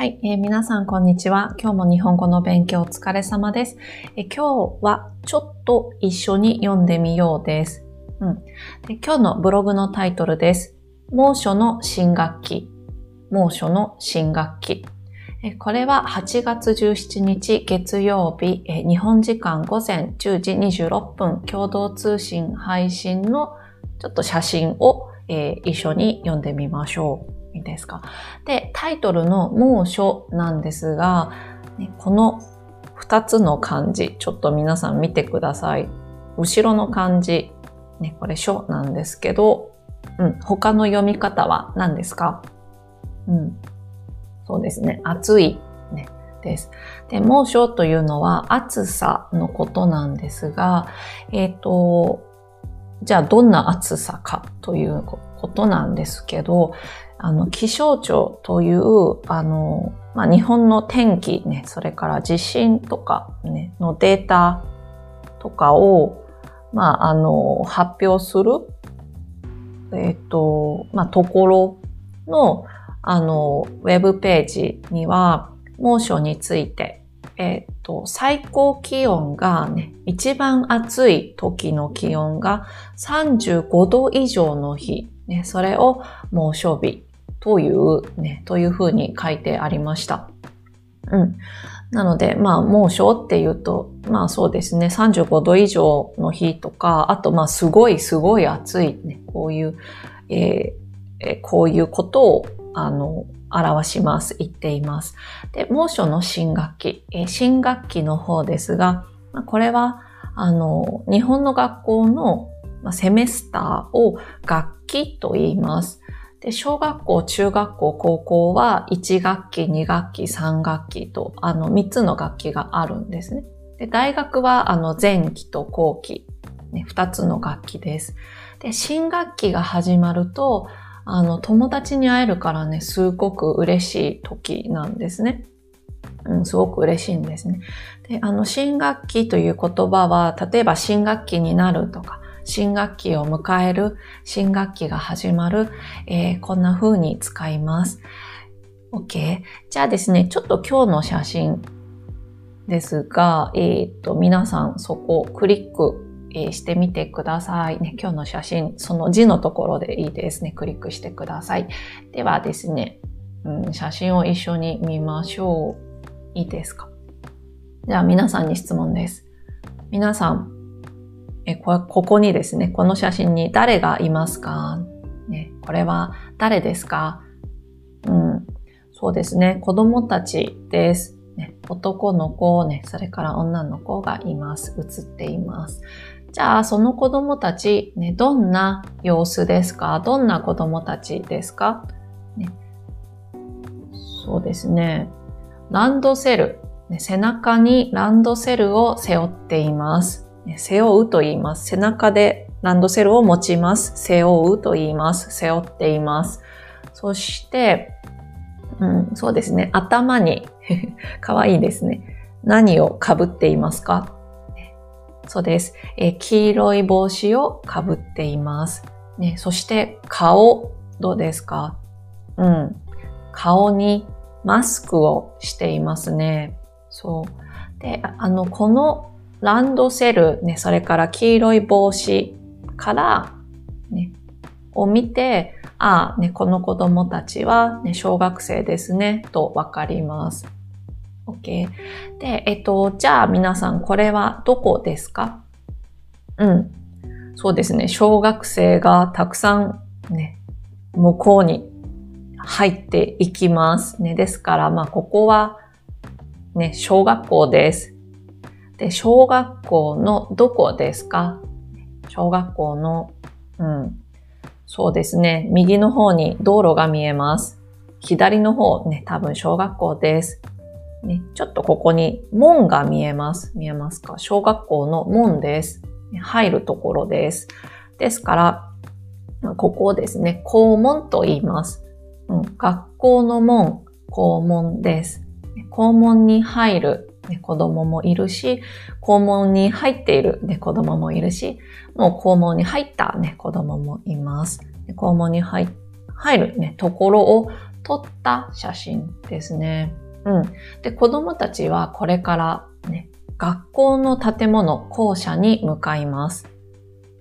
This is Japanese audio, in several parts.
はい、えー、皆さんこんにちは。今日も日本語の勉強お疲れ様です、えー、今日はちょっと一緒に読んでみようです。うん、で今日のブログのタイトルです。猛暑の新学期。猛暑の新学期。これは8月17日月曜日、日本時間午前10時26分共同通信配信のちょっと写真を、一緒に読んでみましょう。いいですか？で、タイトルの猛暑なんですが、この二つの漢字、ちょっと皆さん見てください。後ろの漢字、ね、これ書なんですけど、うん、他の読み方は何ですか？うん。そうですね。暑い、ね、です。で、猛暑というのは暑さのことなんですが、えっ、ー、と、じゃあどんな暑さかということなんですけど、あの、気象庁という、あの、まあ、日本の天気ね、それから地震とかね、のデータとかを、まあ、あの、発表する、えっ、と、まあ、ところの、あの、ウェブページには、猛暑について、えっ、と、最高気温がね、一番暑い時の気温が35度以上の日、ね、それを猛暑日というね、というふうに書いてありました。うん。なので、まあ、猛暑っていうと、まあそうですね、35度以上の日とか、あとまあすごいすごい暑い、ね、こういう、えー、こういうことを、あの、表します、言っています。で、猛暑の新学期、えー、新学期の方ですが、まあ、これは、あの、日本の学校のセメスターを学期と言います。で、小学校、中学校、高校は1学期、2学期、3学期と、あの、3つの学期があるんですね。で、大学は、あの、前期と後期、ね、2つの学期です。で、新学期が始まると、あの、友達に会えるからね、すごく嬉しい時なんですね。うん、すごく嬉しいんですね。で、あの、新学期という言葉は、例えば新学期になるとか、新学期を迎える、新学期が始まる、えー、こんな風に使います。OK。じゃあですね、ちょっと今日の写真ですが、えっ、と、皆さんそこをクリック、えしてみてください。ね、今日の写真、その字のところでいいですね。クリックしてください。ではですね、うん、写真を一緒に見ましょう。いいですか？じゃあ皆さんに質問です。皆さん、えここにですね、この写真に誰がいますか、ね、これは誰ですか？うん、そうですね、子供たちです。ね、男の子、ね、それから女の子がいます。映っています。じゃあ、その子供たち、ね、どんな様子ですか？どんな子供たちですか、ね、そうですね。ランドセル、ね、背中にランドセルを背負っています。背負うと言います。背中でランドセルを持ちます。背負うと言います。背負っています。そして、うん、そうですね。頭にかわいいですね。何をかぶっていますか？そうです、え黄色い帽子をかぶっています。ね、そして顔、どうですか？うん。顔にマスクをしていますね。そう。で、あの、このランドセル、ね、それから黄色い帽子から、ね、を見て、ああ、ね、この子供たちは、ね、小学生ですね、とわかります。OK。で、えっと、じゃあ皆さん、これはどこですか？うん。そうですね、小学生がたくさん、ね、向こうに入っていきますね。ですから、まあ、ここは、ね、小学校です。で、小学校のどこですか？小学校の、うん。そうですね。右の方に道路が見えます。左の方ね、多分小学校です。ね、ちょっとここに門が見えます。見えますか？小学校の門です。入るところです。ですから、ここをですね、校門と言います。うん、学校の門、校門です。校門に入るね、子供もいるし、校門に入っている、ね、子供もいるし、もう校門に入った、ね、子供もいます。校門に入る、ね、ところを撮った写真ですね。うん。で、子供たちはこれからね、学校の建物、校舎に向かいます。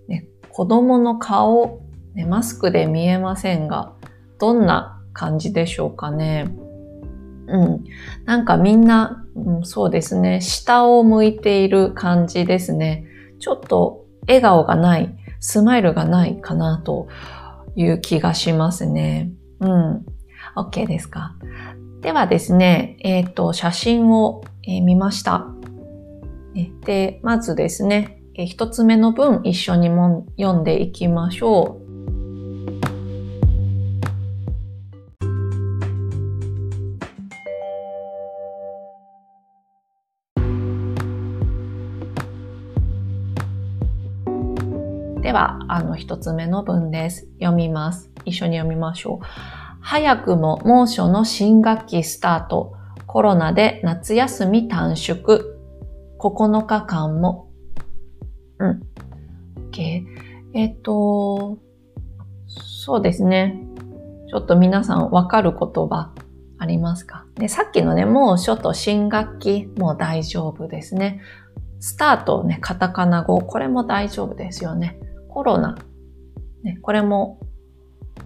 ね、子供の顔、ね、マスクで見えませんが、どんな感じでしょうかね。うん。なんかみんな、うん、そうですね、下を向いている感じですね。ちょっと笑顔がない、スマイルがないかなという気がしますね。うん。OK ですか。ではですね、えっ、ー、と、写真を、えー、見ました。で、まずですね、えー、一つ目の文一緒にも読んでいきましょう。は、あの、一つ目の文です。読みます。一緒に読みましょう。早くも猛暑の新学期スタート。コロナで夏休み短縮。9日間も。うん。OK。えっ、と、そうですね。ちょっと皆さんわかる言葉ありますか？でさっきのね、猛暑と新学期も大丈夫ですね。スタートね、カタカナ語、これも大丈夫ですよね。コロナ。ね、これも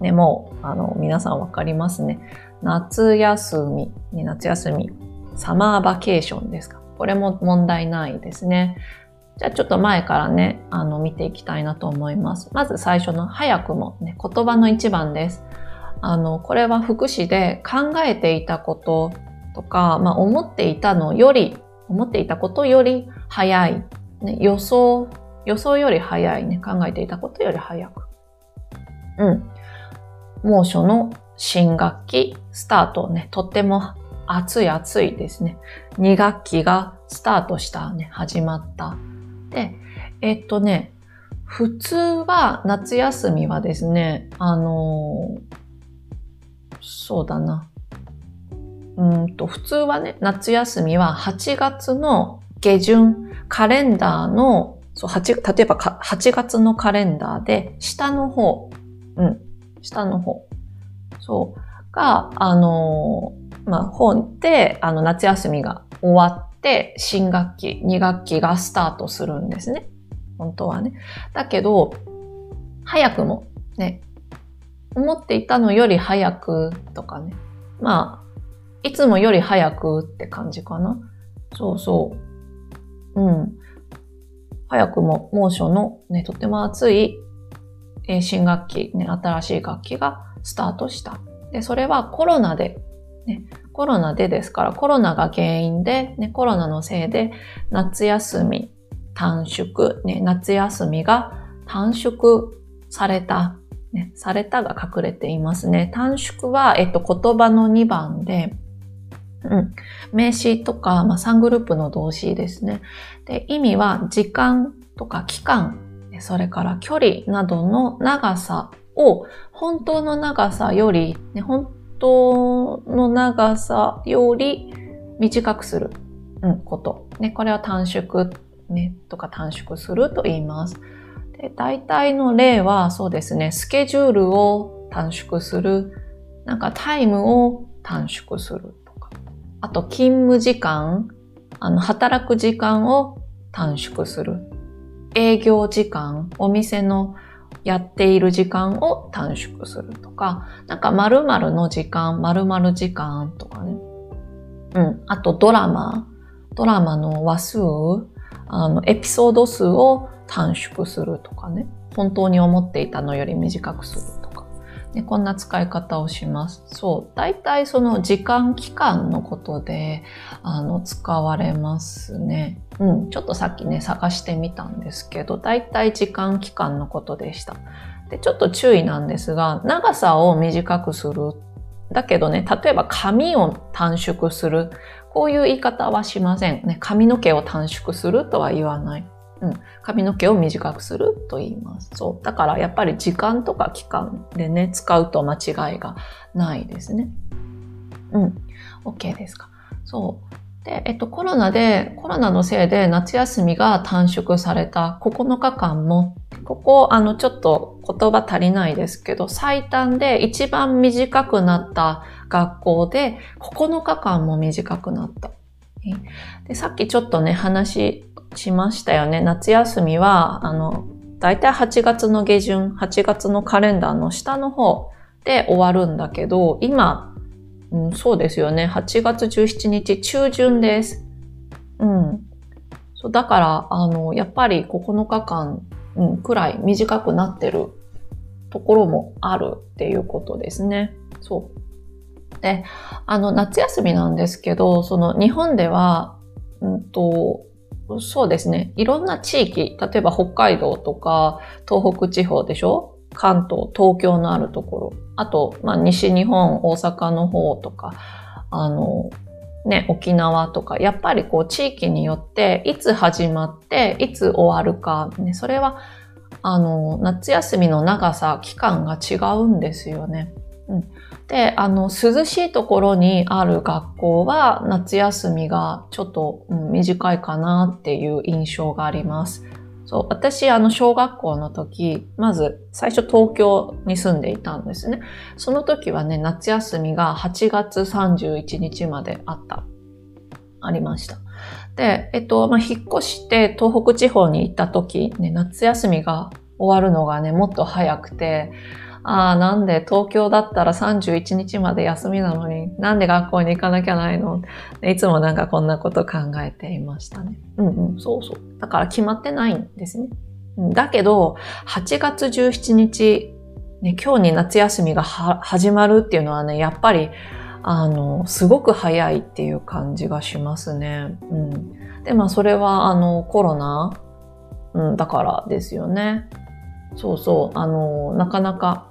ね、もう、あの、皆さんわかりますね。夏休み、ね、夏休み、サマーバケーションですか。これも問題ないですね。じゃあちょっと前からね、あの、見ていきたいなと思います。まず最初の早くも、ね、言葉の一番です。あの、これは福祉で考えていたこととか、まあ、思っていたのより、思っていたことより早い。ね、予想、予想より早いね。考えていたことより早く。うん。猛暑の新学期スタートね、とっても暑い暑いですね。2学期がスタートしたね、始まった。で、えっとね、普通は夏休みはですね、あのー、そうだな。うんと、普通はね、夏休みは8月の下旬、カレンダーの、そう、8、例えば8月のカレンダーで、下の方、うん、下の方。そう。が、あのまあ、本で、あの、夏休みが終わって、新学期、2学期がスタートするんですね。本当はね。だけど、早くも、ね、思っていたのより早くとかね。まあ、いつもより早くって感じかな。そうそう。うん。早くも猛暑のね、とても暑い新学期、ね、新しい学期がスタートした。で、それはコロナで、ね、コロナでですから、コロナが原因で、ね、コロナのせいで、夏休み短縮、ね、夏休みが短縮された、ね、されたが隠れていますね。短縮は、えっと、言葉の2番で、うん。名詞とか、まあ、3グループの動詞ですね。で、意味は時間とか期間それから距離などの長さを本当の長さより、ね、本当の長さより短くする、うん、こと。ね、これは短縮、ね、とか短縮すると言います。で大体の例はそうですね、スケジュールを短縮する、なんかタイムを短縮する、あと勤務時間、あの、働く時間を短縮する営業時間、お店のやっている時間を短縮するとか、なんか〇〇の時間、〇〇時間とかね。うん。あとドラマ、ドラマの話数、あの、エピソード数を短縮するとかね。本当に思っていたのより短くするとか。ね、こんな使い方をします。そう。大体その時間期間のことで、あの、使われますね。うん。ちょっとさっきね、探してみたんですけど、大体時間期間のことでした。で、ちょっと注意なんですが、長さを短くする。だけどね、例えば髪を短縮する。こういう言い方はしません。ね、髪の毛を短縮するとは言わない。うん、髪の毛を短くすると言います。そう。だからやっぱり時間とか期間でね、使うと間違いがないですね。うん。OK ですか。そう。で、えっと、コロナで、コロナのせいで夏休みが短縮された9日間も、ここ、あの、ちょっと言葉足りないですけど、最短で一番短くなった学校で9日間も短くなった。でさっきちょっとね、話しましたよね。夏休みは、あの、だいたい8月の下旬、8月のカレンダーの下の方で終わるんだけど、今、うん、そうですよね。8月17日中旬です。うん。そうだから、あの、やっぱり9日間、うん、くらい短くなってるところもあるっていうことですね。そう。で、あの、夏休みなんですけど、その日本では、うんと、そうですね。いろんな地域、例えば北海道とか東北地方でしょ？関東、東京のあるところ。あと、まあ、西日本、大阪の方とか、あの、ね、沖縄とか、やっぱりこう地域によって、いつ始まって、いつ終わるか、ね、それは、あの、夏休みの長さ、期間が違うんですよね。うん、で、あの、涼しいところにある学校は夏休みがちょっと、短いかなっていう印象があります。そう、私、あの、小学校の時、まず、最初東京に住んでいたんですね。その時はね、夏休みが8月31日まであった。ありました。で、えっと、まあ、引っ越して東北地方に行った時、ね、夏休みが終わるのがね、もっと早くて、ああ、なんで東京だったら31日まで休みなのに、なんで学校に行かなきゃないの？いつもなんかこんなこと考えていましたね。うんうん、そうそう。だから決まってないんですね。だけど、8月17日、ね、今日に夏休みが始まるっていうのはね、やっぱり、あの、すごく早いっていう感じがしますね。うん。で、まあ、それは、あの、コロナ、うん、だからですよね。そうそう。あの、なかなか、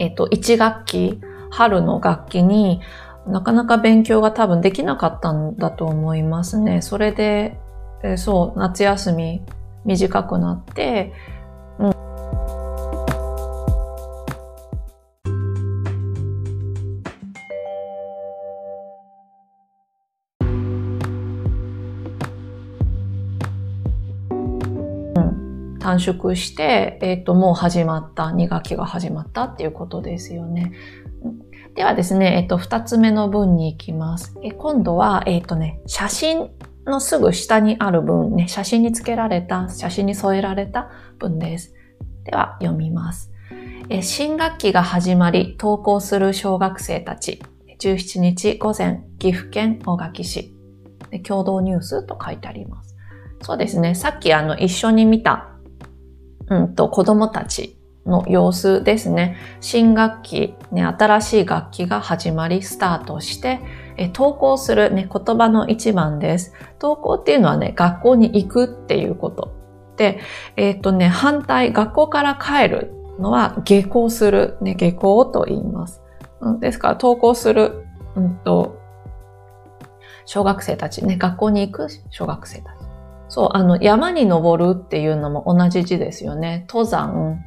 えっと、1学期、春の学期になかなか勉強が多分できなかったんだと思いますね。それで、えそう、夏休み短くなって、短縮して、えっ、ー、と、もう始まった、2学期が始まったっていうことですよね。ではですね、えっ、ー、と、2つ目の文に行きます。え今度は、えっ、ー、とね、写真のすぐ下にある文ね、写真に付けられた、写真に添えられた文です。では、読みます。え新学期が始まり、登校する小学生たち。17日午前、岐阜県大垣市。共同ニュースと書いてあります。そうですね。さっきあの、一緒に見たうんと、子供たちの様子ですね。新学期、ね、新しい学期が始まり、スタートして、え登校する、ね、言葉の一番です。登校っていうのはね、学校に行くっていうこと。で、えっ、ー、とね、反対、学校から帰るのは下校する、ね、下校と言います。うん、ですから、登校する、うんと、小学生たち、ね、学校に行く小学生たち。そう、あの、山に登るっていうのも同じ字ですよね。登山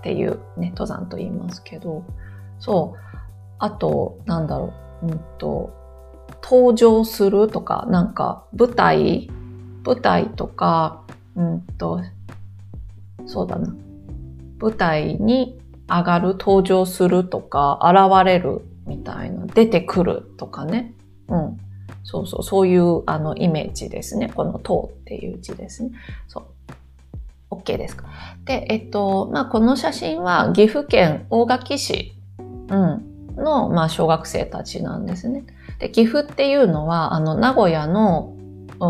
っていうね、登山と言いますけど。そう。あと、なんだろう、うんと、登場するとか、なんか、舞台、舞台とか、うんと、そうだな。舞台に上がる、登場するとか、現れるみたいな、出てくるとかね。うん。そうそう、そういうあのイメージですね。この塔っていう字ですね。そう。OK ですか？で、えっと、まあ、この写真は岐阜県大垣市、うん、の、まあ、小学生たちなんですね。で、岐阜っていうのは、あの、名古屋の、う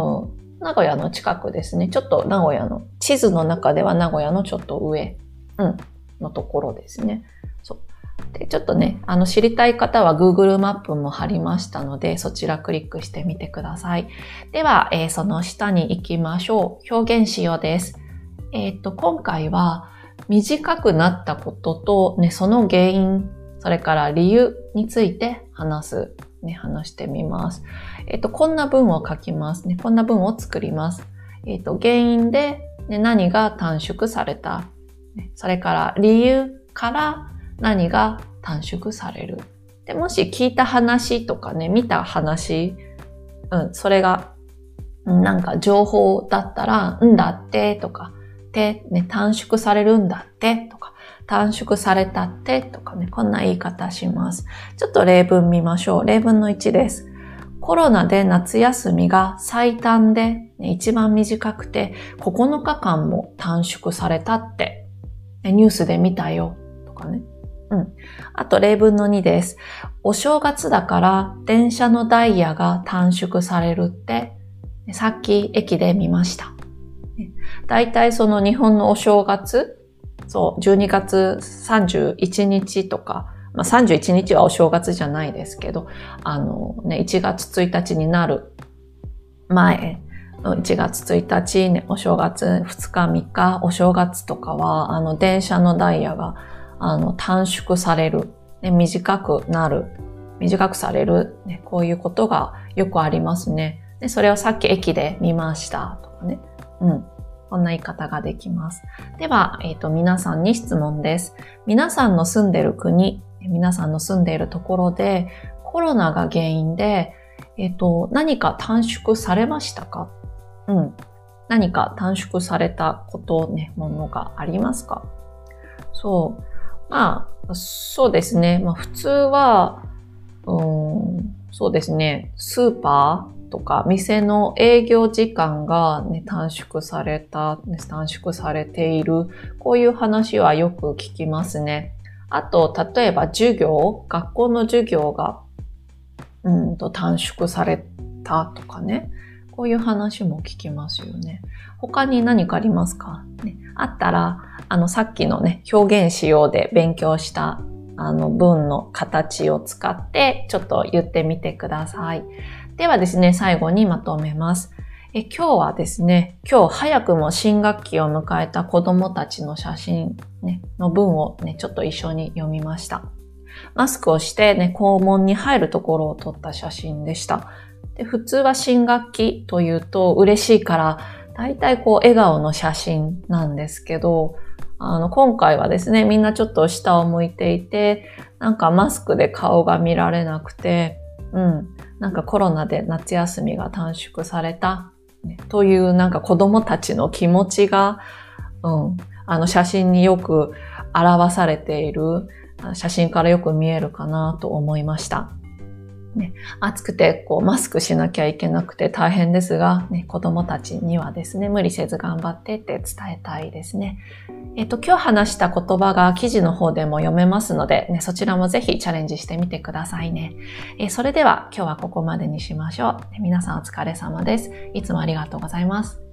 ん、名古屋の近くですね。ちょっと名古屋の、地図の中では名古屋のちょっと上、うん、のところですね。そうで、ちょっとね、あの、知りたい方は Google マップも貼りましたので、そちらクリックしてみてください。では、えー、その下に行きましょう。表現しようです。えっ、と、今回は、短くなったことと、ね、その原因、それから理由について話す、ね、話してみます。えっ、と、こんな文を書きますね。こんな文を作ります。えっ、と、原因で、ね、何が短縮された。それから理由から何が短縮される？でもし聞いた話とかね、見た話うん、それが、なんか情報だったら、んだってとか、て、ね、短縮されるんだってとか、短縮されたってとかね、こんな言い方します。ちょっと例文見ましょう。例文の1です。コロナで夏休みが最短で、ね、一番短くて9日間も短縮されたって、ニュースで見たよとかね。うん。あと例文の2です。お正月だから電車のダイヤが短縮されるって、さっき駅で見ました。大体その日本のお正月、そう、12月31日とか、まあ、31日はお正月じゃないですけど、あのね、1月1日になる前、1月1日、ね、お正月2日3日、お正月とかは、あの、電車のダイヤが、あの、短縮される、ね、短くなる、短くされる、ね、こういうことがよくありますね。で、それをさっき駅で見ましたとかね。うん。こんな言い方ができます。では、えっ、ー、と、皆さんに質問です。皆さんの住んでる国、皆さんの住んでいるところで、コロナが原因で、えっ、ー、と、何か短縮されましたか？うん。何か短縮されたことね、ものがありますか？そう。まあ、そうですね。まあ、普通は、うん、そうですね。スーパーとか、店の営業時間が、ね、短縮された、短縮されている、こういう話はよく聞きますね。あと、例えば授業、学校の授業が、うんと短縮されたとかね。こういう話も聞きますよね。他に何かありますか、ね、あったら、あの、さっきのね、表現しようで勉強したあの文の形を使ってちょっと言ってみてください。ではですね、最後にまとめます。え今日はですね、今日早くも新学期を迎えた子供たちの写真、ね、の文をね、ちょっと一緒に読みました。マスクをしてね、校門に入るところを撮った写真でした。で普通は新学期というと嬉しいから、大体こう笑顔の写真なんですけど、あの、今回はですね、みんなちょっと下を向いていて、なんかマスクで顔が見られなくて、うん、なんかコロナで夏休みが短縮された、というなんか子供たちの気持ちが、うん、あの写真によく表されている写真からよく見えるかなと思いました。ね、暑くてこうマスクしなきゃいけなくて大変ですが、ね、子供たちにはですね、無理せず頑張ってって伝えたいですね。えっ、と、今日話した言葉が記事の方でも読めますので、ね、そちらもぜひチャレンジしてみてくださいね。え、それでは今日はここまでにしましょう。皆さんお疲れ様です。いつもありがとうございます。